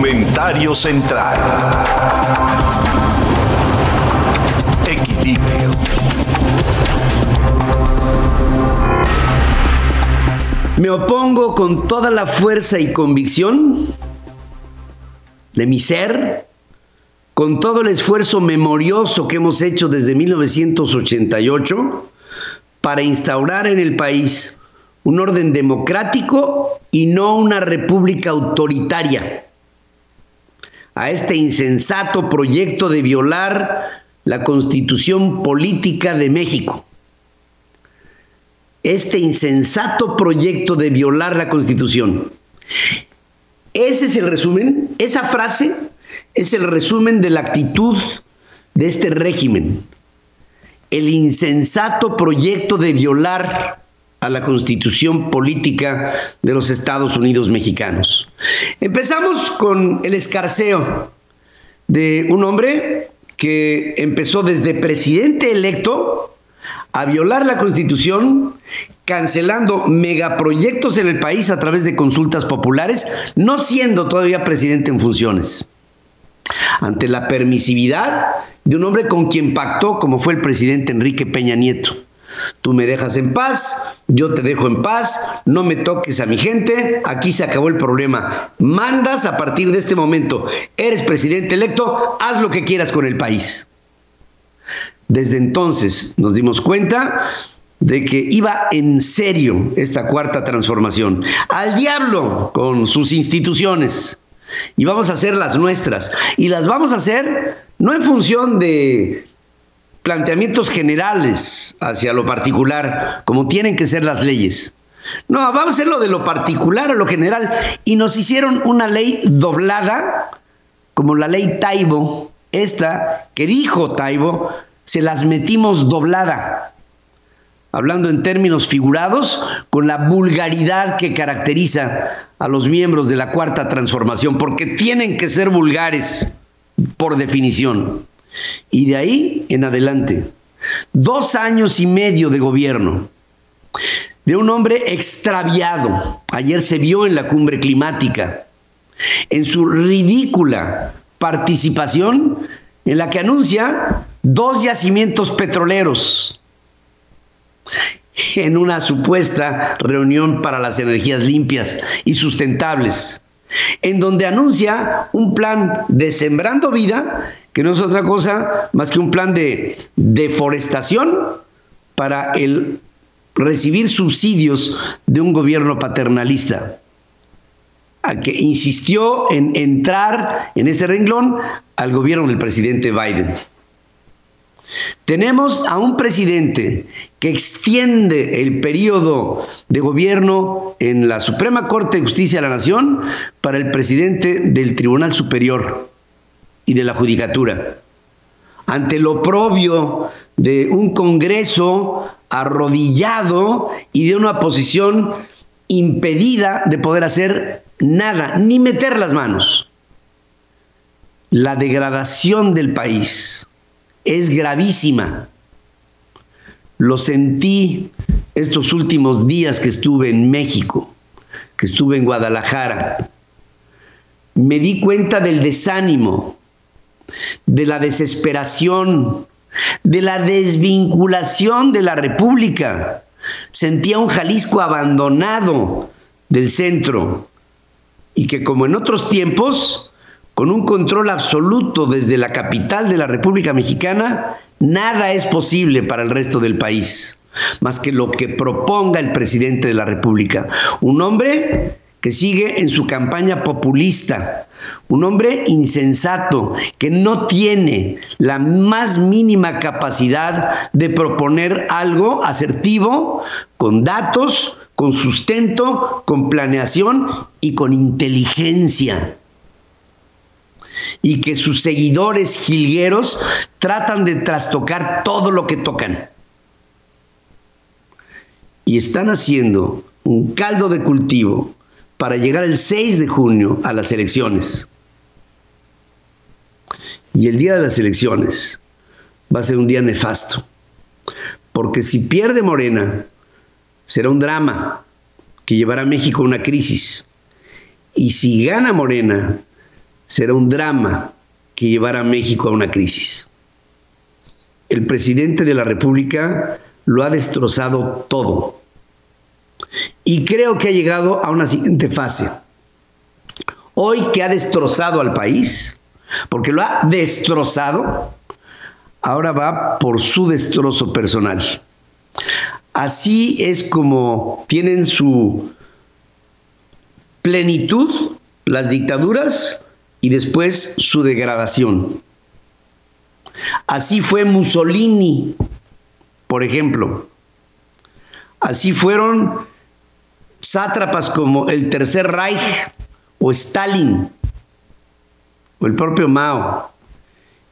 Comentario central. Equilibrio. Me opongo con toda la fuerza y convicción de mi ser, con todo el esfuerzo memorioso que hemos hecho desde 1988 para instaurar en el país un orden democrático y no una república autoritaria. A este insensato proyecto de violar la constitución política de México. Este insensato proyecto de violar la constitución. Ese es el resumen, esa frase es el resumen de la actitud de este régimen. El insensato proyecto de violar a la constitución política de los Estados Unidos mexicanos. Empezamos con el escarceo de un hombre que empezó desde presidente electo a violar la constitución, cancelando megaproyectos en el país a través de consultas populares, no siendo todavía presidente en funciones. Ante la permisividad de un hombre con quien pactó, como fue el presidente Enrique Peña Nieto. Tú me dejas en paz, yo te dejo en paz, no me toques a mi gente, aquí se acabó el problema. Mandas a partir de este momento, eres presidente electo, haz lo que quieras con el país. Desde entonces nos dimos cuenta de que iba en serio esta cuarta transformación. Al diablo con sus instituciones. Y vamos a hacer las nuestras. Y las vamos a hacer no en función de planteamientos generales hacia lo particular, como tienen que ser las leyes. No, vamos a hacerlo de lo particular a lo general. Y nos hicieron una ley doblada, como la ley Taibo, esta que dijo Taibo, se las metimos doblada. Hablando en términos figurados, con la vulgaridad que caracteriza a los miembros de la cuarta transformación, porque tienen que ser vulgares por definición. Y de ahí en adelante, dos años y medio de gobierno de un hombre extraviado. Ayer se vio en la cumbre climática, en su ridícula participación en la que anuncia dos yacimientos petroleros en una supuesta reunión para las energías limpias y sustentables, en donde anuncia un plan de sembrando vida que no es otra cosa más que un plan de deforestación para el recibir subsidios de un gobierno paternalista, al que insistió en entrar en ese renglón al gobierno del presidente Biden. Tenemos a un presidente que extiende el periodo de gobierno en la Suprema Corte de Justicia de la Nación para el presidente del Tribunal Superior y de la Judicatura. Ante lo propio de un Congreso arrodillado y de una posición impedida de poder hacer nada, ni meter las manos. La degradación del país es gravísima. Lo sentí estos últimos días que estuve en México, que estuve en Guadalajara. Me di cuenta del desánimo, de la desesperación, de la desvinculación de la República. Sentía un Jalisco abandonado del centro y que como en otros tiempos, con un control absoluto desde la capital de la República Mexicana, nada es posible para el resto del país, más que lo que proponga el presidente de la República. Un hombre que sigue en su campaña populista, un hombre insensato que no tiene la más mínima capacidad de proponer algo asertivo con datos, con sustento, con planeación y con inteligencia. Y que sus seguidores jilgueros tratan de trastocar todo lo que tocan. Y están haciendo un caldo de cultivo para llegar el 6 de junio a las elecciones. Y el día de las elecciones va a ser un día nefasto, porque si pierde Morena, será un drama que llevará a México a una crisis. Y si gana Morena, será un drama que llevará a México a una crisis. El presidente de la República lo ha destrozado todo. Y creo que ha llegado a una siguiente fase. Hoy que ha destrozado al país, porque lo ha destrozado, ahora va por su destrozo personal. Así es como tienen su plenitud las dictaduras y después su degradación. Así fue Mussolini, por ejemplo. Así fueron sátrapas como el Tercer Reich o Stalin o el propio Mao,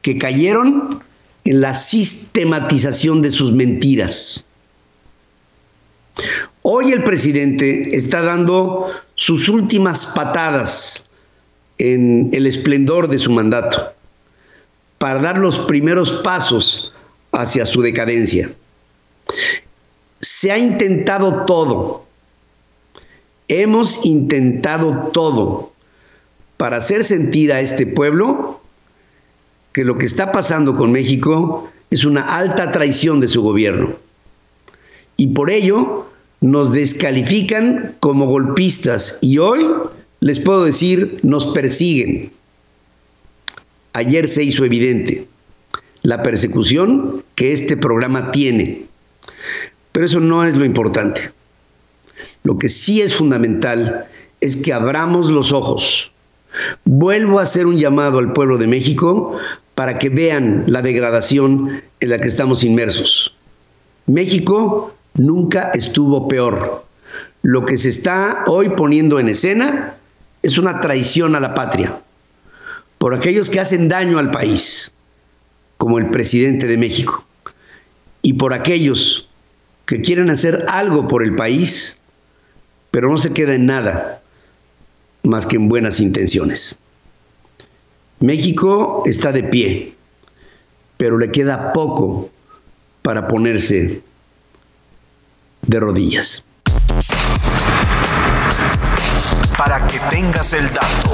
que cayeron en la sistematización de sus mentiras. Hoy el presidente está dando sus últimas patadas en el esplendor de su mandato para dar los primeros pasos hacia su decadencia. Se ha intentado todo. Hemos intentado todo para hacer sentir a este pueblo que lo que está pasando con México es una alta traición de su gobierno. Y por ello nos descalifican como golpistas y hoy les puedo decir, nos persiguen. Ayer se hizo evidente la persecución que este programa tiene, pero eso no es lo importante. Lo que sí es fundamental es que abramos los ojos. Vuelvo a hacer un llamado al pueblo de México para que vean la degradación en la que estamos inmersos. México nunca estuvo peor. Lo que se está hoy poniendo en escena es una traición a la patria por aquellos que hacen daño al país, como el presidente de México, y por aquellos que quieren hacer algo por el país, pero no se queda en nada más que en buenas intenciones. México está de pie, pero le queda poco para ponerse de rodillas. Para que tengas el dato.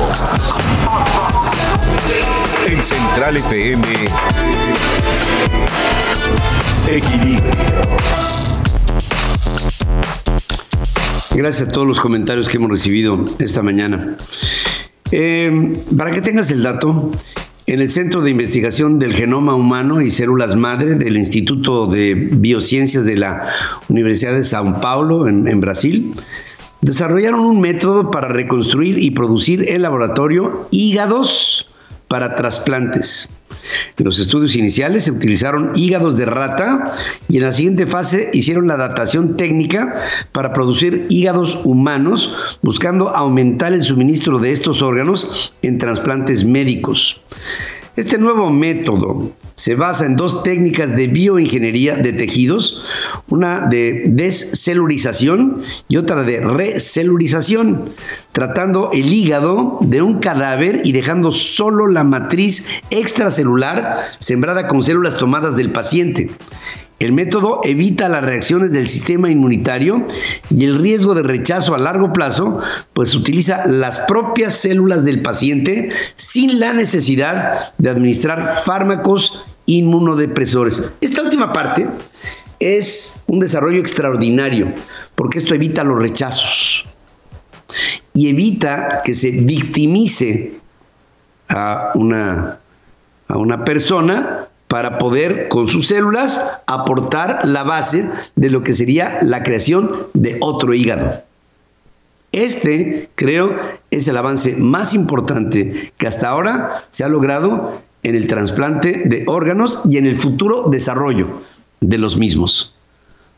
En Central FM, Equilibrio. Gracias a todos los comentarios que hemos recibido esta mañana. Eh, para que tengas el dato, en el Centro de Investigación del Genoma Humano y Células Madre del Instituto de Biociencias de la Universidad de São Paulo, en, en Brasil, desarrollaron un método para reconstruir y producir en laboratorio hígados para trasplantes. En los estudios iniciales se utilizaron hígados de rata y en la siguiente fase hicieron la adaptación técnica para producir hígados humanos, buscando aumentar el suministro de estos órganos en trasplantes médicos. Este nuevo método se basa en dos técnicas de bioingeniería de tejidos, una de descelurización y otra de recelurización, tratando el hígado de un cadáver y dejando solo la matriz extracelular sembrada con células tomadas del paciente. El método evita las reacciones del sistema inmunitario y el riesgo de rechazo a largo plazo, pues utiliza las propias células del paciente sin la necesidad de administrar fármacos inmunodepresores. Esta última parte es un desarrollo extraordinario, porque esto evita los rechazos y evita que se victimice a una, a una persona para poder con sus células aportar la base de lo que sería la creación de otro hígado. Este, creo, es el avance más importante que hasta ahora se ha logrado en el trasplante de órganos y en el futuro desarrollo de los mismos,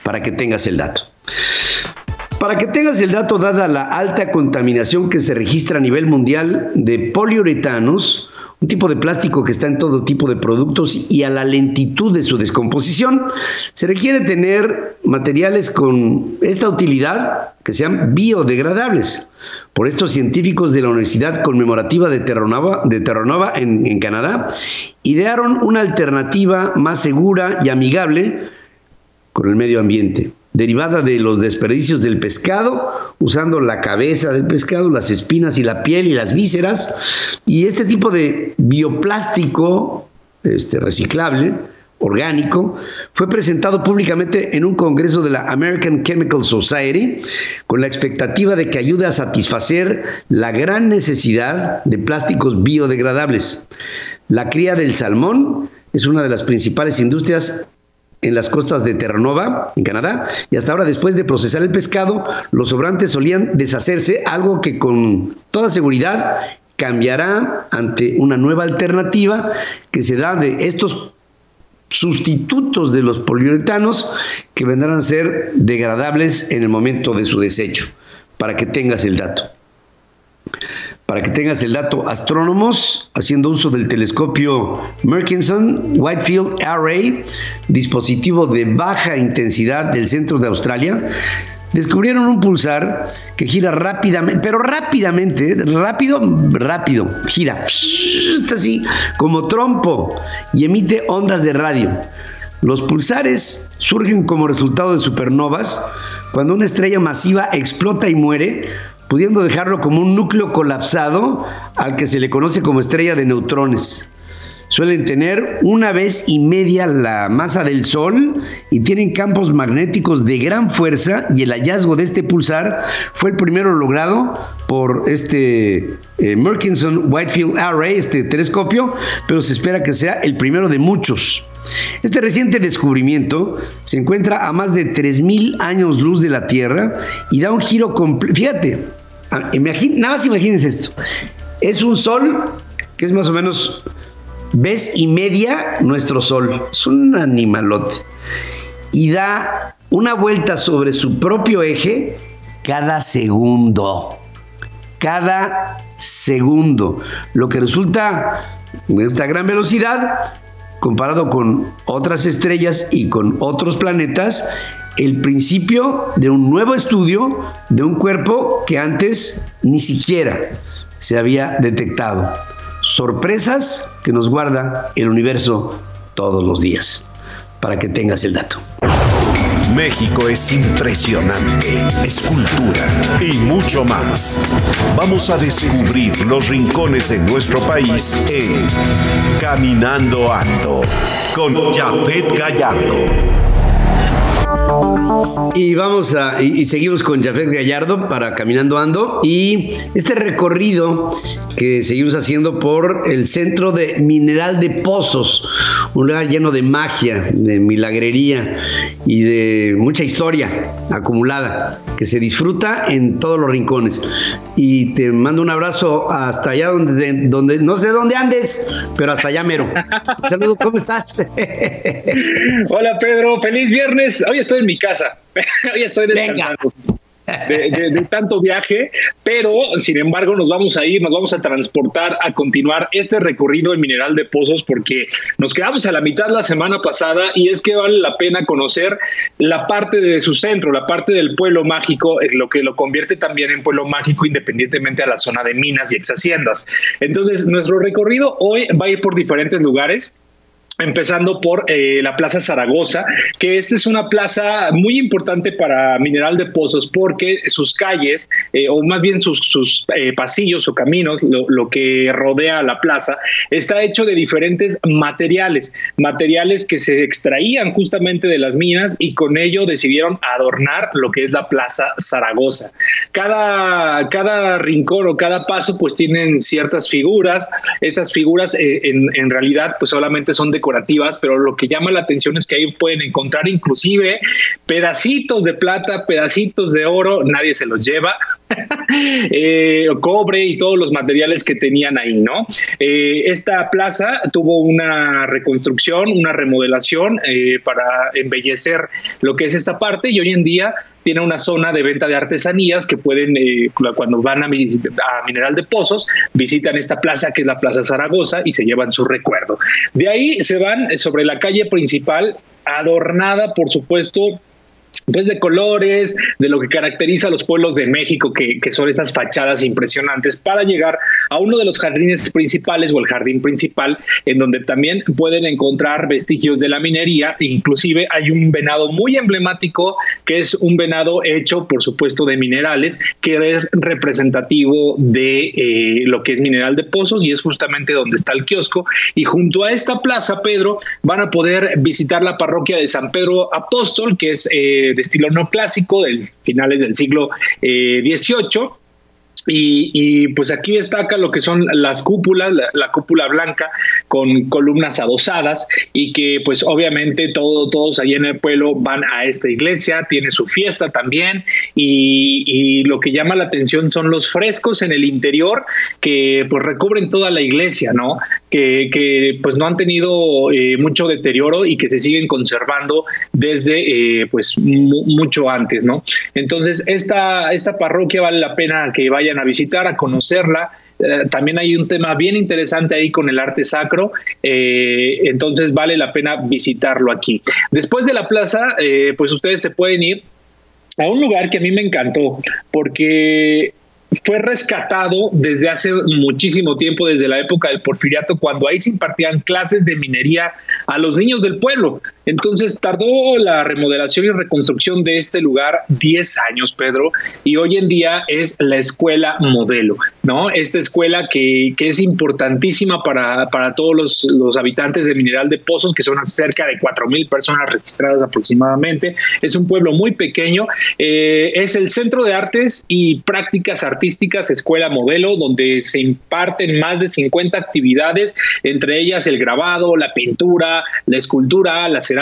para que tengas el dato. Para que tengas el dato, dada la alta contaminación que se registra a nivel mundial de poliuretanos, un tipo de plástico que está en todo tipo de productos y a la lentitud de su descomposición, se requiere tener materiales con esta utilidad que sean biodegradables. Por estos científicos de la Universidad Conmemorativa de Terranova, de Terranova en, en Canadá idearon una alternativa más segura y amigable con el medio ambiente derivada de los desperdicios del pescado, usando la cabeza del pescado, las espinas y la piel y las vísceras. Y este tipo de bioplástico este, reciclable, orgánico, fue presentado públicamente en un congreso de la American Chemical Society con la expectativa de que ayude a satisfacer la gran necesidad de plásticos biodegradables. La cría del salmón es una de las principales industrias en las costas de Terranova, en Canadá, y hasta ahora después de procesar el pescado, los sobrantes solían deshacerse, algo que con toda seguridad cambiará ante una nueva alternativa que se da de estos sustitutos de los poliuretanos que vendrán a ser degradables en el momento de su desecho, para que tengas el dato. Para que tengas el dato, astrónomos, haciendo uso del telescopio Murchison Whitefield Array, dispositivo de baja intensidad del centro de Australia, descubrieron un pulsar que gira rápidamente, pero rápidamente, rápido, rápido, gira, está así, como trompo, y emite ondas de radio. Los pulsares surgen como resultado de supernovas, cuando una estrella masiva explota y muere, pudiendo dejarlo como un núcleo colapsado al que se le conoce como estrella de neutrones. Suelen tener una vez y media la masa del Sol y tienen campos magnéticos de gran fuerza y el hallazgo de este pulsar fue el primero logrado por este eh, Murchison Whitefield Array, este telescopio, pero se espera que sea el primero de muchos. Este reciente descubrimiento se encuentra a más de 3.000 años luz de la Tierra y da un giro completo. Fíjate, ah, nada más imagínense esto. Es un sol que es más o menos vez y media nuestro Sol. Es un animalote. Y da una vuelta sobre su propio eje cada segundo. Cada segundo. Lo que resulta de esta gran velocidad, comparado con otras estrellas y con otros planetas, el principio de un nuevo estudio de un cuerpo que antes ni siquiera se había detectado sorpresas que nos guarda el universo todos los días, para que tengas el dato. México es impresionante, es cultura y mucho más. Vamos a descubrir los rincones de nuestro país en Caminando Ando con Jafet Gallardo. Y vamos a, y, seguimos con Jafet Gallardo para Caminando Ando y este recorrido que seguimos haciendo por el centro de Mineral de Pozos, un lugar lleno de magia, de milagrería y de mucha historia acumulada que se disfruta en todos los rincones. Y te mando un abrazo hasta allá donde, donde no sé dónde andes, pero hasta allá mero. Saludos, ¿cómo estás? Hola Pedro, feliz viernes. Hoy estoy en mi casa. Hoy estoy descansando. De, tanto viaje, pero sin embargo nos vamos a ir, nos vamos a transportar a continuar este recorrido en Mineral de Pozos porque nos quedamos a la mitad la semana pasada y es que vale la pena conocer la parte de su centro, la parte del pueblo mágico, lo que lo convierte también en pueblo mágico independientemente a la zona de minas y ex haciendas. Entonces nuestro recorrido hoy va a ir por diferentes lugares empezando por eh, la Plaza Zaragoza, que esta es una plaza muy importante para Mineral de Pozos porque sus calles, eh, o más bien sus, eh, pasillos o caminos, lo, que rodea la plaza, está hecho de diferentes materiales, materiales que se extraían justamente de las minas y con ello decidieron adornar lo que es la Plaza Zaragoza. Cada, cada rincón o cada paso pues tienen ciertas figuras, estas figuras en, en realidad pues solamente son de pero lo que llama la atención es que ahí pueden encontrar inclusive pedacitos de plata, pedacitos de oro, nadie se los lleva, eh, cobre y todos los materiales que tenían ahí, ¿no? Eh, esta plaza tuvo una reconstrucción, una remodelación eh, para embellecer lo que es esta parte y hoy en día tiene una zona de venta de artesanías que pueden, cuando van a, a, Mineral de Pozos, visitan esta plaza que es la Plaza Zaragoza y se llevan su recuerdo. De ahí se van sobre la calle principal, adornada, por supuesto, pues de colores, de lo que caracteriza a los pueblos de México, que, son esas fachadas impresionantes, para llegar a uno de los jardines principales o el jardín principal, en donde también pueden encontrar vestigios de la minería, inclusive hay un venado muy emblemático, que es un venado hecho, por supuesto, de minerales, que es representativo de eh, lo que es mineral de pozos y es justamente donde está el kiosco. Y junto a esta plaza, Pedro, van a poder visitar la parroquia de San Pedro Apóstol, que es... Eh, de estilo neoclásico, del finales del siglo XVIII. Y, pues aquí destaca lo que son las cúpulas, la, cúpula blanca con columnas adosadas y que pues obviamente todo, todos allí en el pueblo van a esta iglesia, tiene su fiesta también y, lo que llama la atención son los frescos en el interior que pues recubren toda la iglesia, ¿no? Que, que pues no han tenido eh, mucho deterioro y que se siguen conservando desde eh, pues mucho antes, ¿no? Entonces esta, esta parroquia vale la pena que vayan a visitar, a conocerla. Eh, también hay un tema bien interesante ahí con el arte sacro, eh, entonces vale la pena visitarlo aquí. Después de la plaza, eh, pues ustedes se pueden ir a un lugar que a mí me encantó, porque fue rescatado desde hace muchísimo tiempo, desde la época del porfiriato, cuando ahí se impartían clases de minería a los niños del pueblo. Entonces tardó la remodelación y reconstrucción de este lugar 10 años, Pedro, y hoy en día es la escuela modelo, ¿no? Esta escuela que, que es importantísima para, para todos los, los, habitantes de Mineral de Pozos, que son cerca de 4 mil personas registradas aproximadamente. Es un pueblo muy pequeño. Eh, es el Centro de Artes y Prácticas Artísticas Escuela Modelo, donde se imparten más de 50 actividades, entre ellas el grabado, la pintura, la escultura, la cerámica,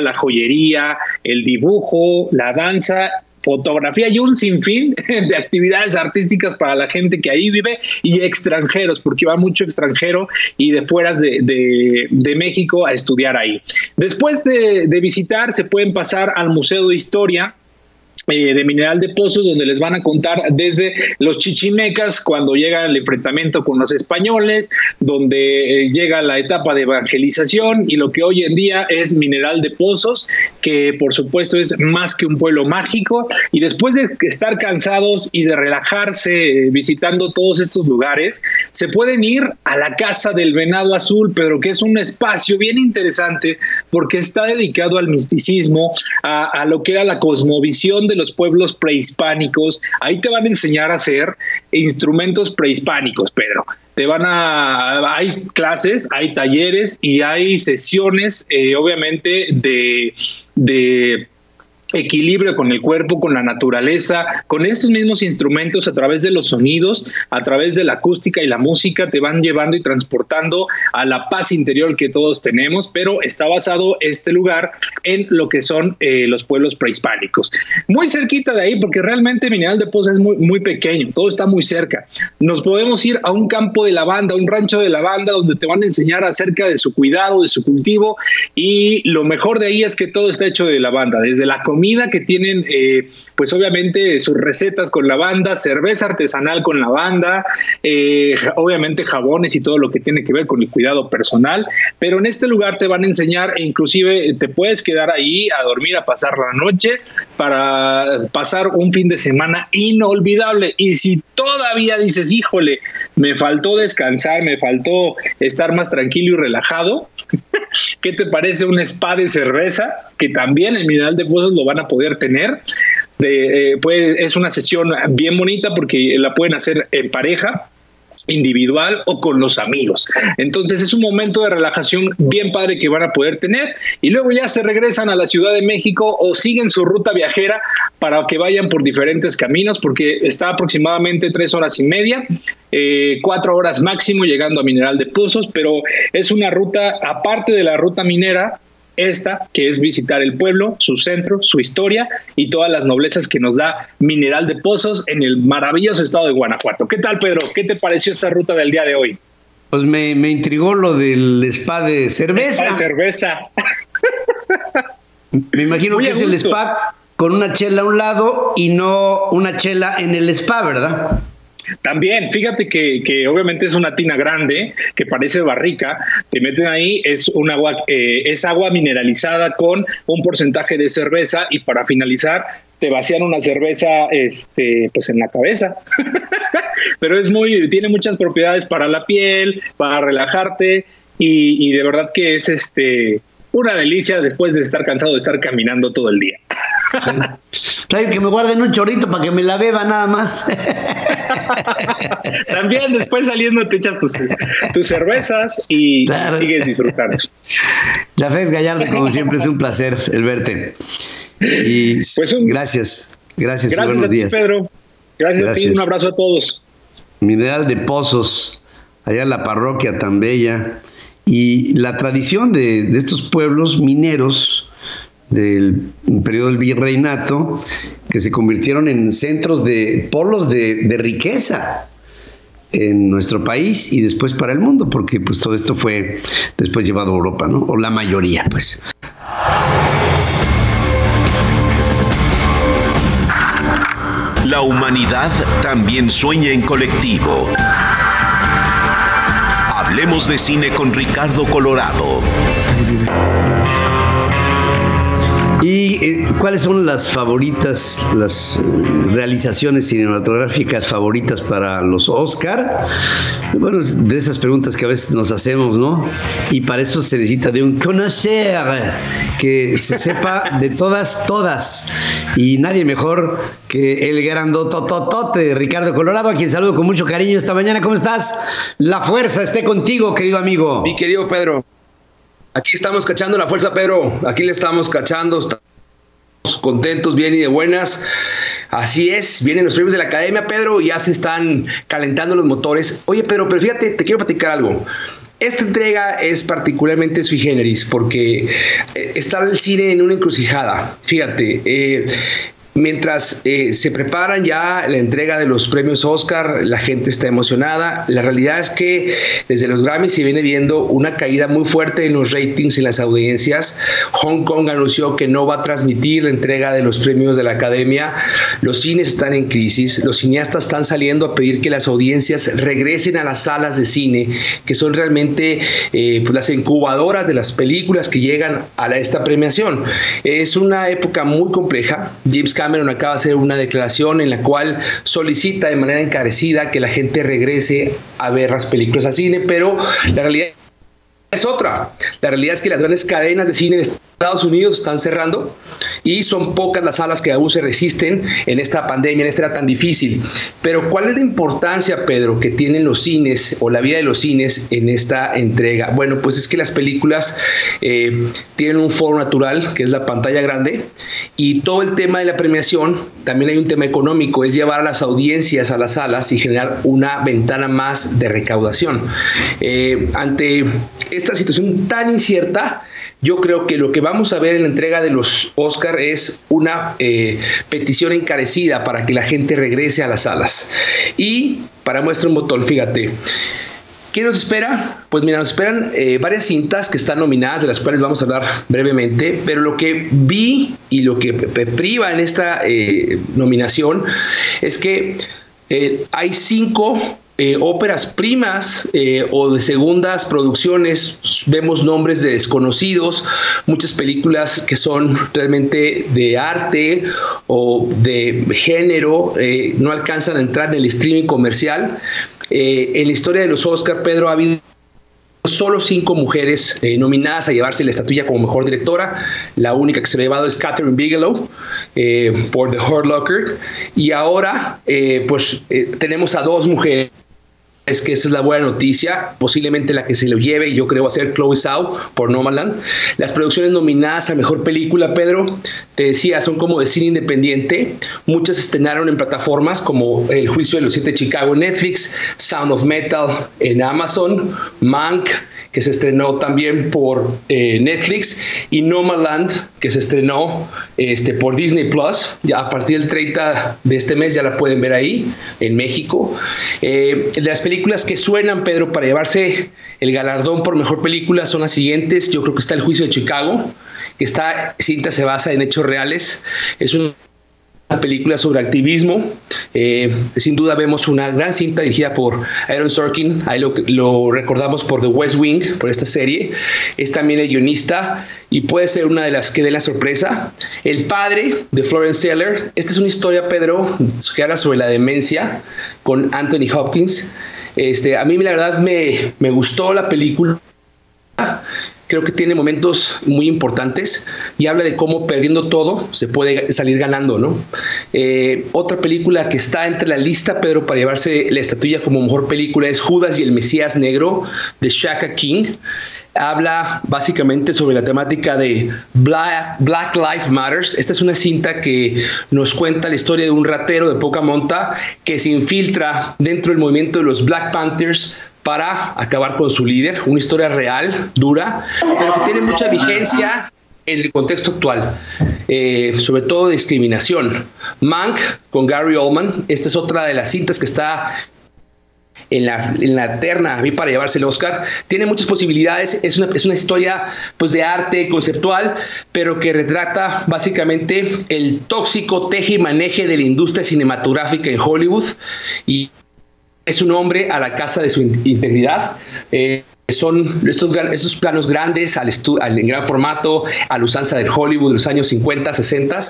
la joyería, el dibujo, la danza fotografía y un sinfín de actividades artísticas para la gente que ahí vive y extranjeros, porque va mucho extranjero y de fuera de, de, México a estudiar ahí. Después de, de visitar, se pueden pasar al Museo de Historia, eh, de Mineral de Pozos, donde les van a contar desde los chichimecas, cuando llega el enfrentamiento con los españoles, donde eh, llega la etapa de evangelización y lo que hoy en día es Mineral de Pozos, que por supuesto es más que un pueblo mágico. Y después de estar cansados y de relajarse eh, visitando todos estos lugares, se pueden ir a la Casa del Venado Azul, pero que es un espacio bien interesante porque está dedicado al misticismo, a, lo que era la cosmovisión los pueblos prehispánicos. Ahí te van a enseñar a hacer instrumentos prehispánicos, Pedro. Te van a, hay clases, hay talleres y hay sesiones, eh, obviamente, de, de equilibrio con el cuerpo, con la naturaleza, con estos mismos instrumentos a través de los sonidos, a través de la acústica y la música, te van llevando y transportando a la paz interior que todos tenemos, pero está basado este lugar en lo que son eh, los pueblos prehispánicos. Muy cerquita de ahí, porque realmente Mineral de Poza es muy, muy pequeño, todo está muy cerca. Nos podemos ir a un campo de lavanda, un rancho de lavanda, donde te van a enseñar acerca de su cuidado, de su cultivo, y lo mejor de ahí es que todo está hecho de lavanda, desde la comida, que tienen, eh, pues obviamente sus recetas con lavanda, cerveza artesanal con lavanda, eh, obviamente jabones y todo lo que tiene que ver con el cuidado personal, pero en este lugar te van a enseñar e inclusive te puedes quedar ahí a dormir, a pasar la noche para pasar un fin de semana inolvidable. Y si todavía dices, híjole, me faltó descansar, me faltó estar más tranquilo y relajado, ¿qué te parece un spa de cerveza? Que también en Mineral de Pozos lo van a poder tener. Eh, es una sesión bien bonita porque la pueden hacer en pareja individual o con los amigos. Entonces es un momento de relajación bien padre que van a poder tener y luego ya se regresan a la Ciudad de México o siguen su ruta viajera para que vayan por diferentes caminos porque está aproximadamente tres horas y media, eh, cuatro horas máximo llegando a Mineral de Pozos, pero es una ruta aparte de la ruta minera esta, que es visitar el pueblo, su centro, su historia y todas las noblezas que nos da Mineral de Pozos en el maravilloso estado de Guanajuato. ¿Qué tal, Pedro? ¿Qué te pareció esta ruta del día de hoy? Pues me, intrigó lo del spa de cerveza. Spa de cerveza. me imagino que es el spa con una chela a un lado y no una chela en el spa, ¿verdad? También, fíjate que, que, obviamente es una tina grande que parece barrica, te meten ahí, es un agua, eh, es agua mineralizada con un porcentaje de cerveza y para finalizar te vacían una cerveza este, pues en la cabeza. Pero es muy, tiene muchas propiedades para la piel, para relajarte y, y de verdad que es este una delicia después de estar cansado de estar caminando todo el día. que me guarden un chorrito para que me la beba nada más. También después saliendo te echas tus, cervezas y sigues disfrutando. Jafet Gallardo, como siempre, es un placer el verte. Y pues gracias, gracias, gracias buenos días. Pedro. Gracias, a ti, un abrazo a todos. Mineral de Pozos, allá en la parroquia tan bella. Y la tradición de, estos pueblos mineros del periodo del virreinato, que se convirtieron en centros de polos de, riqueza en nuestro país y después para el mundo, porque pues todo esto fue después llevado a Europa, ¿no? O la mayoría, pues. La humanidad también sueña en colectivo. Hablemos de cine con Ricardo Colorado. ¿Y eh, cuáles son las favoritas, las eh, realizaciones cinematográficas favoritas para los Oscar? Bueno, de estas preguntas que a veces nos hacemos, ¿no? Y para eso se necesita de un conocer, que se sepa de todas, todas. Y nadie mejor que el grandotototote Ricardo Colorado, a quien saludo con mucho cariño esta mañana. ¿Cómo estás? La fuerza esté contigo, querido amigo. Mi querido Pedro. Aquí estamos cachando la fuerza, Pedro. Aquí le estamos cachando. Estamos contentos, bien y de buenas. Así es, vienen los premios de la academia, Pedro, y ya se están calentando los motores. Oye, Pedro, pero fíjate, te quiero platicar algo. Esta entrega es particularmente sui generis porque eh, está el cine en una encrucijada. Fíjate, eh, Mientras eh, se preparan ya la entrega de los premios Oscar, la gente está emocionada. La realidad es que desde los Grammys se viene viendo una caída muy fuerte en los ratings y las audiencias. Hong Kong anunció que no va a transmitir la entrega de los premios de la Academia. Los cines están en crisis. Los cineastas están saliendo a pedir que las audiencias regresen a las salas de cine, que son realmente eh, pues, las incubadoras de las películas que llegan a esta premiación. Es una época muy compleja. James Cameron acaba de hacer una declaración en la cual solicita de manera encarecida que la gente regrese a ver las películas al cine, pero la realidad es otra. La realidad es que las grandes cadenas de cine en Estados Unidos están cerrando y son pocas las salas que aún se resisten en esta pandemia, en esta era tan difícil. Pero ¿cuál es la importancia, Pedro, que tienen los cines o la vida de los cines en esta entrega? Bueno, pues es que las películas eh, tienen un foro natural, que es la pantalla grande, y todo el tema de la premiación, también hay un tema económico, es llevar a las audiencias a las salas y generar una ventana más de recaudación. Eh, ante esta situación tan incierta, yo creo que lo que vamos a ver en la entrega de los Oscar es una eh, petición encarecida para que la gente regrese a las salas. Y para muestra un botón, fíjate. ¿Qué nos espera? Pues mira, nos esperan eh, varias cintas que están nominadas, de las cuales vamos a hablar brevemente, pero lo que vi y lo que priva en esta eh, nominación es que hay cinco eh, óperas primas eh, o de segundas producciones, vemos nombres de desconocidos, muchas películas que son realmente de arte o de género, eh, no alcanzan a entrar en el streaming comercial. en la historia de los Oscar, Pedro ha habido solo cinco mujeres nominadas a llevarse la estatuilla como mejor directora. La única que se ha llevado es Catherine Bigelow por The Hurt Locker. Y ahora, pues tenemos a dos mujeres es que esa es la buena noticia, posiblemente la que se lo lleve, yo creo va a ser Chloe Zhao por Nomadland. Las producciones nominadas a Mejor Película, Pedro, te decía, son como de cine independiente, muchas estrenaron en plataformas como El Juicio de los Siete Chicago en Netflix, Sound of Metal en Amazon, Mank, que se estrenó también por eh, Netflix, y Nomadland, que se estrenó este, por Disney Plus. Ya a partir del 30 de este mes ya la pueden ver ahí, en México. Eh, las películas que suenan, Pedro, para llevarse el galardón por mejor película son las siguientes. Yo creo que está El Juicio de Chicago, que esta cinta se basa en hechos reales. Es una película sobre activismo. Eh, sin duda vemos una gran cinta dirigida por Aaron Sorkin, ahí lo, recordamos por The West Wing, por esta serie. Es también el guionista y puede ser una de las que dé la sorpresa. El padre de Florence Seller, esta es una historia, Pedro, que habla sobre la demencia con Anthony Hopkins. Este, a mí la verdad me, me gustó la película creo que tiene momentos muy importantes y habla de cómo perdiendo todo se puede salir ganando, ¿no? Eh, otra película que está entre la lista, Pedro, para llevarse la estatuilla como mejor película es Judas y el Mesías Negro de Shaka King habla básicamente sobre la temática de Black, Black Lives Matters. Esta es una cinta que nos cuenta la historia de un ratero de poca monta que se infiltra dentro del movimiento de los Black Panthers para acabar con su líder, una historia real, dura, pero que tiene mucha vigencia en el contexto actual, eh, sobre todo discriminación. Mank con Gary Oldman, esta es otra de las cintas que está en la, en la terna a mí para llevarse el Oscar. Tiene muchas posibilidades, es una, es una historia pues, de arte conceptual, pero que retrata básicamente el tóxico teje y maneje de la industria cinematográfica en Hollywood y es un hombre a la casa de su integridad. Eh, son estos, planos grandes al, al, en gran formato, a la usanza del Hollywood de los años 50, 60.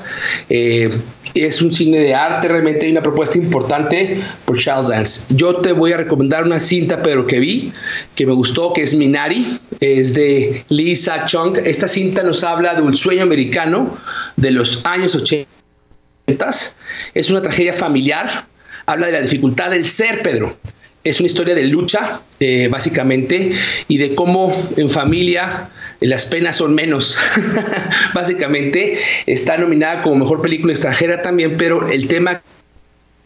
Eh, es un cine de arte, realmente hay una propuesta importante por Charles Dance. Yo te voy a recomendar una cinta, pero que vi, que me gustó, que es Minari, es de Lisa Chung. Esta cinta nos habla de un sueño americano de los años 80. Es una tragedia familiar habla de la dificultad del ser, Pedro. Es una historia de lucha, eh, básicamente, y de cómo en familia las penas son menos. básicamente, está nominada como mejor película extranjera también, pero el tema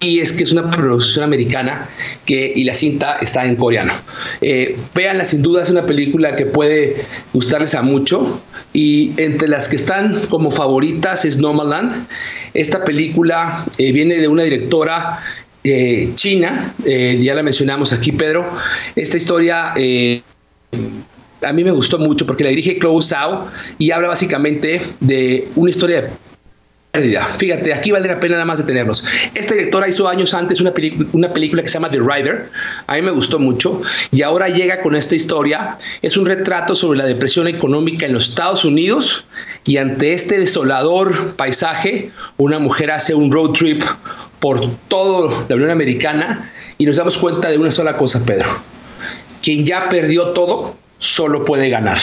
y es que es una producción americana que, y la cinta está en coreano. Eh, véanla, sin duda es una película que puede gustarles a mucho y entre las que están como favoritas es Nomadland. Esta película eh, viene de una directora eh, China, eh, ya la mencionamos aquí, Pedro. Esta historia eh, a mí me gustó mucho porque la dirige Chloe Zhao y habla básicamente de una historia de. Fíjate, aquí vale la pena nada más detenernos. Esta directora hizo años antes una película que se llama The Rider. A mí me gustó mucho. Y ahora llega con esta historia. Es un retrato sobre la depresión económica en los Estados Unidos. Y ante este desolador paisaje, una mujer hace un road trip por toda la Unión Americana y nos damos cuenta de una sola cosa, Pedro. Quien ya perdió todo, solo puede ganar.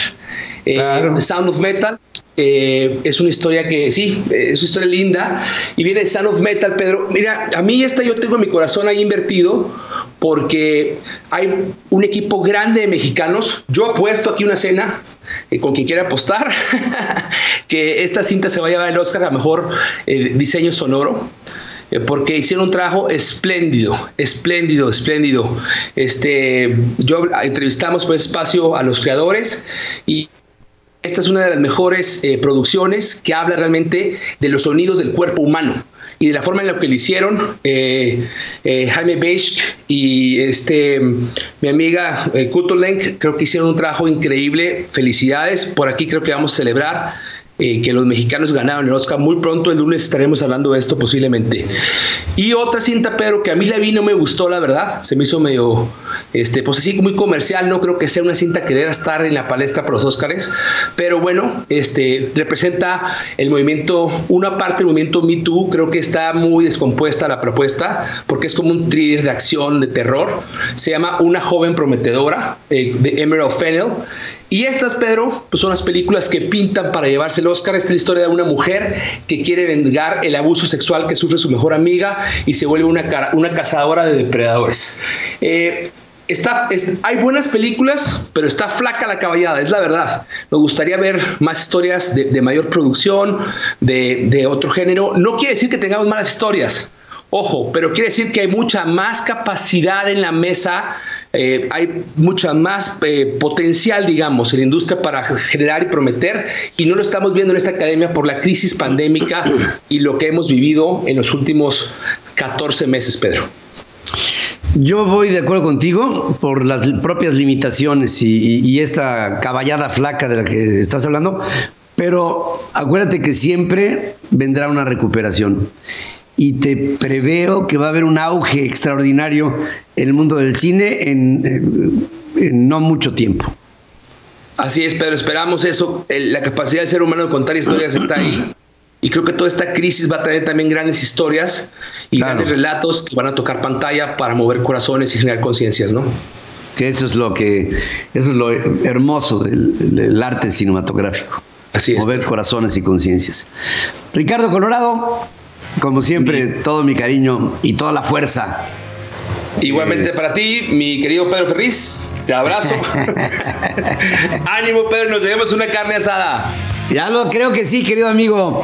Eh, Sound of Metal eh, es una historia que sí, es una historia linda y viene Sound of Metal, Pedro. Mira, a mí esta yo tengo mi corazón ahí invertido porque hay un equipo grande de mexicanos. Yo apuesto aquí una cena eh, con quien quiera apostar que esta cinta se va a llevar el Oscar a mejor diseño sonoro. Eh, porque hicieron un trabajo espléndido, espléndido, espléndido. Este, yo entrevistamos por espacio a los creadores y esta es una de las mejores eh, producciones que habla realmente de los sonidos del cuerpo humano y de la forma en la que lo hicieron eh, Jaime Beich y este mi amiga Kutolenk creo que hicieron un trabajo increíble felicidades por aquí creo que vamos a celebrar eh, que los mexicanos ganaron el Oscar. Muy pronto, el lunes, estaremos hablando de esto posiblemente. Y otra cinta, pero que a mí la vi no me gustó, la verdad. Se me hizo medio, este, pues así, muy comercial. No creo que sea una cinta que deba estar en la palestra para los Oscars. Pero bueno, este, representa el movimiento, una parte del movimiento Me Too. Creo que está muy descompuesta la propuesta, porque es como un thriller de acción, de terror. Se llama Una joven prometedora, eh, de Emerald Fennell. Y estas, Pedro, pues son las películas que pintan para llevarse el Oscar. Es la historia de una mujer que quiere vengar el abuso sexual que sufre su mejor amiga y se vuelve una, una cazadora de depredadores. Eh, Está, hay buenas películas, pero está flaca la caballada, es la verdad. Me gustaría ver más historias de, mayor producción, de, de, otro género. No quiere decir que tengamos malas historias, Ojo, pero quiere decir que hay mucha más capacidad en la mesa, eh, hay mucha más eh, potencial, digamos, en la industria para generar y prometer, y no lo estamos viendo en esta academia por la crisis pandémica y lo que hemos vivido en los últimos 14 meses, Pedro. Yo voy de acuerdo contigo por las propias limitaciones y, esta caballada flaca de la que estás hablando, pero acuérdate que siempre vendrá una recuperación. Y te preveo que va a haber un auge extraordinario en el mundo del cine en, no mucho tiempo. Así es, pero esperamos eso. La capacidad del ser humano de contar historias está ahí. Y creo que toda esta crisis va a traer también grandes historias y grandes relatos que van a tocar pantalla para mover corazones y generar conciencias, ¿no? Que eso es lo que, eso es lo hermoso del, arte cinematográfico. Así es. Mover corazones y conciencias. Ricardo Colorado, como siempre, todo mi cariño y toda la fuerza. Igualmente para ti, mi querido Pedro Ferriz, te abrazo. Ánimo, Pedro, nos debemos una carne asada. Ya lo creo que sí, querido amigo.